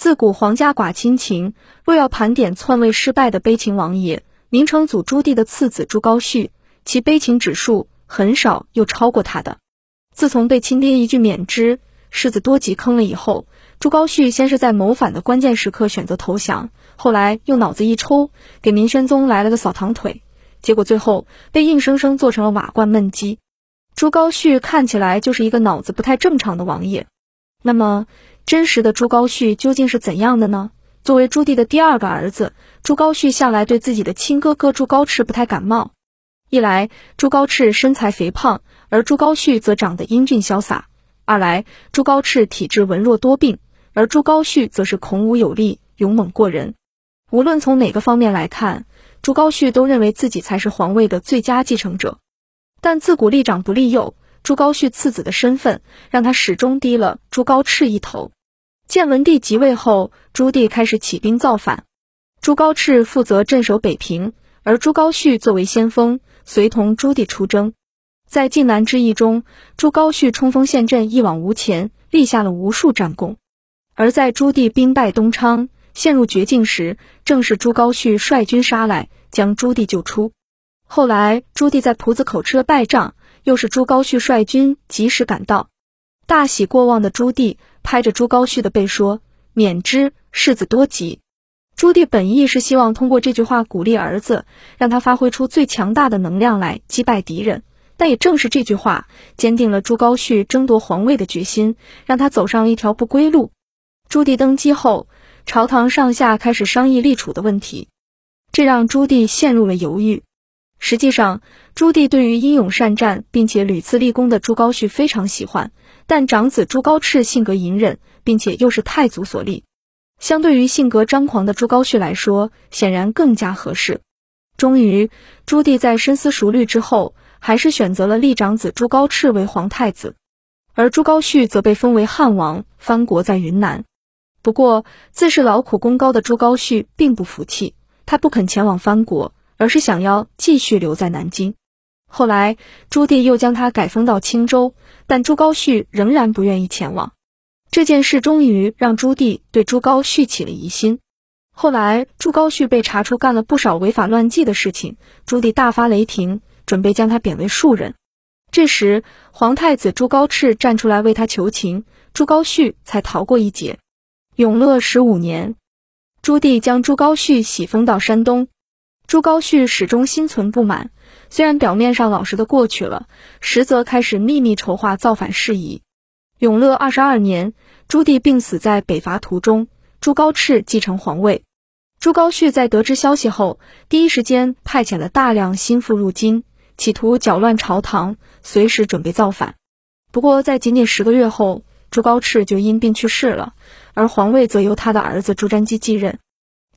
自古皇家寡亲情，若要盘点篡位失败的悲情王爷，明成祖朱棣的次子朱高煦，其悲情指数很少又超过他的。自从被亲爹一句免之，世子多吉坑了以后，朱高煦先是在谋反的关键时刻选择投降，后来又脑子一抽，给明宣宗来了个扫堂腿，结果最后被硬生生做成了瓦罐焖鸡。朱高煦看起来就是一个脑子不太正常的王爷。那么。真实的朱高煦究竟是怎样的呢？作为朱棣的第二个儿子，朱高煦向来对自己的亲哥哥朱高炽不太感冒。一来，朱高炽身材肥胖，而朱高煦则长得英俊潇洒；二来，朱高炽体质文弱多病，而朱高煦则是孔武有力、勇猛过人。无论从哪个方面来看，朱高煦都认为自己才是皇位的最佳继承者。但自古立长不立幼，朱高煦次子的身份让他始终低了朱高炽一头。建文帝即位后，朱棣开始起兵造反。朱高炽负责镇守北平，而朱高煦作为先锋，随同朱棣出征。在晋南之役中，朱高煦冲锋陷阵，一往无前，立下了无数战功。而在朱棣兵败东昌，陷入绝境时，正是朱高煦率军杀来，将朱棣救出。后来，朱棣在蒲子口吃了败仗，又是朱高煦率军及时赶到。大喜过望的朱棣拍着朱高煦的背说：“免之，世子多急。”朱棣本意是希望通过这句话鼓励儿子，让他发挥出最强大的能量来击败敌人。但也正是这句话，坚定了朱高煦争夺皇位的决心，让他走上了一条不归路。朱棣登基后，朝堂上下开始商议立储的问题，这让朱棣陷入了犹豫。实际上，朱棣对于英勇善战并且屡次立功的朱高煦非常喜欢。但长子朱高炽性格隐忍，并且又是太祖所立，相对于性格张狂的朱高煦来说，显然更加合适。终于，朱棣在深思熟虑之后，还是选择了立长子朱高炽为皇太子，而朱高煦则被封为汉王，藩国在云南。不过，自是劳苦功高的朱高煦并不服气，他不肯前往藩国，而是想要继续留在南京。后来，朱棣又将他改封到青州，但朱高煦仍然不愿意前往。这件事终于让朱棣对朱高煦起了疑心。后来，朱高煦被查出干了不少违法乱纪的事情，朱棣大发雷霆，准备将他贬为庶人。这时，皇太子朱高炽站出来为他求情，朱高煦才逃过一劫。永乐十五年，朱棣将朱高煦喜封到山东。朱高煦始终心存不满。虽然表面上老实的过去了，实则开始秘密筹划造反事宜。永乐二十二年，朱棣病死在北伐途中，朱高炽继承皇位。朱高煦在得知消息后，第一时间派遣了大量心腹入京，企图搅乱朝堂，随时准备造反。不过，在仅仅十个月后，朱高炽就因病去世了，而皇位则由他的儿子朱瞻基继任。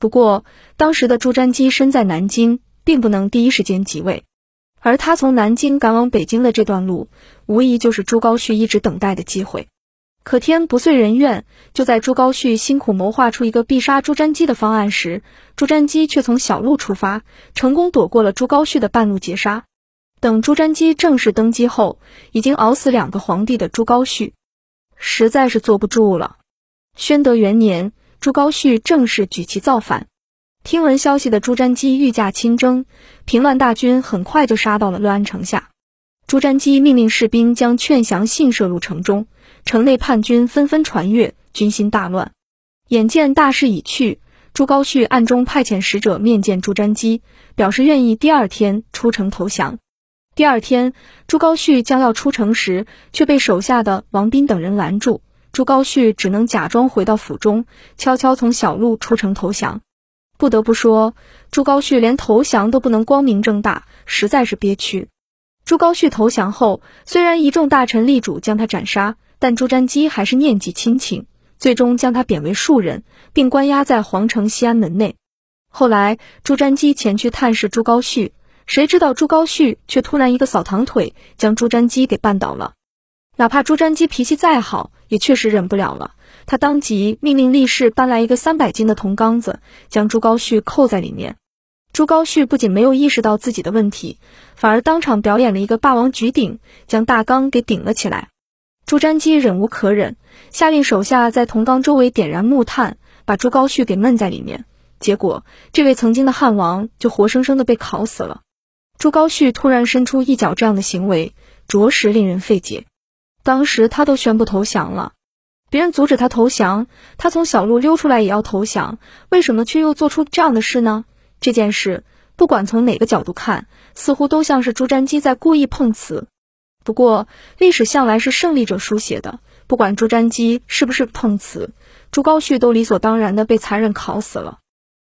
不过，当时的朱瞻基身在南京，并不能第一时间即位。而他从南京赶往北京的这段路，无疑就是朱高煦一直等待的机会。可天不遂人愿，就在朱高煦辛苦谋划出一个必杀朱瞻基的方案时，朱瞻基却从小路出发，成功躲过了朱高煦的半路截杀。等朱瞻基正式登基后，已经熬死两个皇帝的朱高煦，实在是坐不住了。宣德元年，朱高煦正式举旗造反。听闻消息的朱瞻基御驾亲征，平乱大军很快就杀到了乐安城下。朱瞻基命令士兵将劝降信射入城中，城内叛军纷纷传阅，军心大乱。眼见大势已去，朱高煦暗中派遣使者面见朱瞻基，表示愿意第二天出城投降。第二天，朱高煦将要出城时，却被手下的王斌等人拦住。朱高煦只能假装回到府中，悄悄从小路出城投降。不得不说，朱高煦连投降都不能光明正大，实在是憋屈。朱高煦投降后，虽然一众大臣力主将他斩杀，但朱瞻基还是念及亲情，最终将他贬为庶人，并关押在皇城西安门内。后来，朱瞻基前去探视朱高煦，谁知道朱高煦却突然一个扫堂腿，将朱瞻基给绊倒了。哪怕朱瞻基脾气再好，也确实忍不了了。他当即命令力士搬来一个三百斤的铜缸子，将朱高煦扣在里面。朱高煦不仅没有意识到自己的问题，反而当场表演了一个霸王举鼎，将大缸给顶了起来。朱瞻基忍无可忍，下令手下在铜缸周围点燃木炭，把朱高煦给闷在里面。结果，这位曾经的汉王就活生生的被烤死了。朱高煦突然伸出一脚，这样的行为着实令人费解。当时他都宣布投降了，别人阻止他投降，他从小路溜出来也要投降，为什么却又做出这样的事呢？这件事不管从哪个角度看，似乎都像是朱瞻基在故意碰瓷。不过，历史向来是胜利者书写的，不管朱瞻基是不是碰瓷，朱高煦都理所当然的被残忍烤死了。